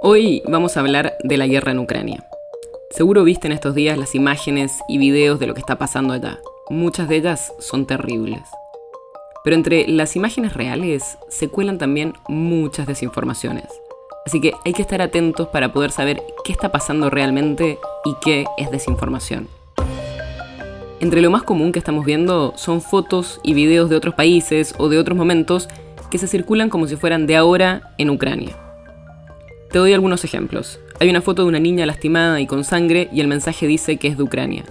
Hoy vamos a hablar de la guerra en Ucrania. Seguro viste en estos días las imágenes y videos de lo que está pasando allá. Muchas de ellas son terribles. Pero entre las imágenes reales se cuelan también muchas desinformaciones. Así que hay que estar atentos para poder saber qué está pasando realmente y qué es desinformación. Entre lo más común que estamos viendo son fotos y videos de otros países o de otros momentos que se circulan como si fueran de ahora en Ucrania. Te doy algunos ejemplos. Hay una foto de una niña lastimada y con sangre y el mensaje dice que es de Ucrania.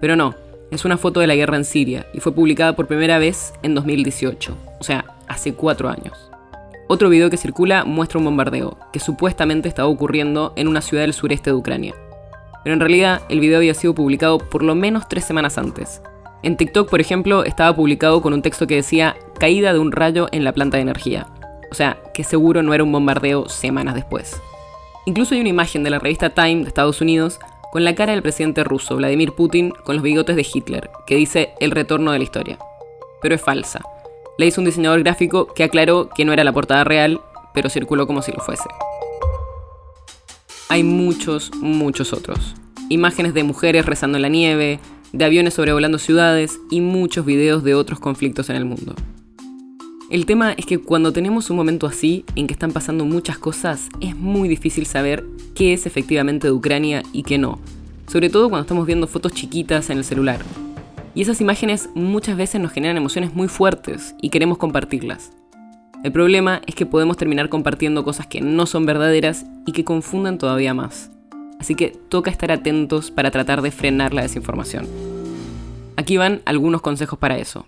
Pero no, es una foto de la guerra en Siria y fue publicada por primera vez en 2018, o sea, hace cuatro años. Otro video que circula muestra un bombardeo, que supuestamente estaba ocurriendo en una ciudad del sureste de Ucrania. Pero en realidad el video había sido publicado por lo menos tres semanas antes. En TikTok, por ejemplo, estaba publicado con un texto que decía caída de un rayo en la planta de energía. O sea, que seguro no era un bombardeo semanas después. Incluso hay una imagen de la revista Time de Estados Unidos con la cara del presidente ruso, Vladimir Putin, con los bigotes de Hitler, que dice el retorno de la historia. Pero es falsa. La hizo un diseñador gráfico que aclaró que no era la portada real, pero circuló como si lo fuese. Hay muchos, muchos otros. Imágenes de mujeres rezando en la nieve, de aviones sobrevolando ciudades y muchos videos de otros conflictos en el mundo. El tema es que cuando tenemos un momento así, en que están pasando muchas cosas, es muy difícil saber qué es efectivamente de Ucrania y qué no. Sobre todo cuando estamos viendo fotos chiquitas en el celular. Y esas imágenes muchas veces nos generan emociones muy fuertes y queremos compartirlas. El problema es que podemos terminar compartiendo cosas que no son verdaderas y que confunden todavía más. Así que toca estar atentos para tratar de frenar la desinformación. Aquí van algunos consejos para eso.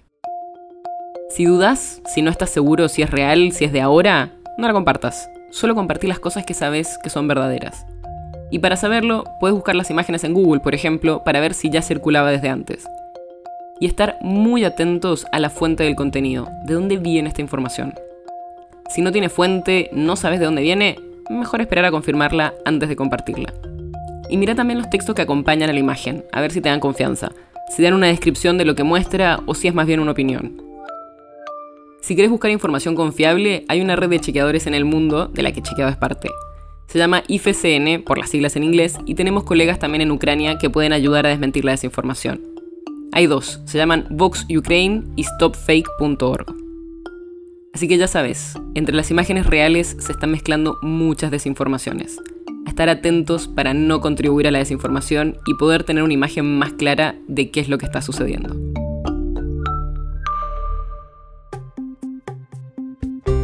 Si dudas, si no estás seguro si es real, si es de ahora, no la compartas. Solo compartí las cosas que sabes que son verdaderas. Y para saberlo, puedes buscar las imágenes en Google, por ejemplo, para ver si ya circulaba desde antes. Y estar muy atentos a la fuente del contenido, de dónde viene esta información. Si no tiene fuente, no sabes de dónde viene, mejor esperar a confirmarla antes de compartirla. Y mira también los textos que acompañan a la imagen, a ver si te dan confianza, si dan una descripción de lo que muestra o si es más bien una opinión. Si quieres buscar información confiable, hay una red de chequeadores en el mundo de la que Chequeado es parte. Se llama IFCN, por las siglas en inglés, y tenemos colegas también en Ucrania que pueden ayudar a desmentir la desinformación. Hay dos, se llaman Vox Ukraine y StopFake.org. Así que ya sabes, entre las imágenes reales se están mezclando muchas desinformaciones. A estar atentos para no contribuir a la desinformación y poder tener una imagen más clara de qué es lo que está sucediendo.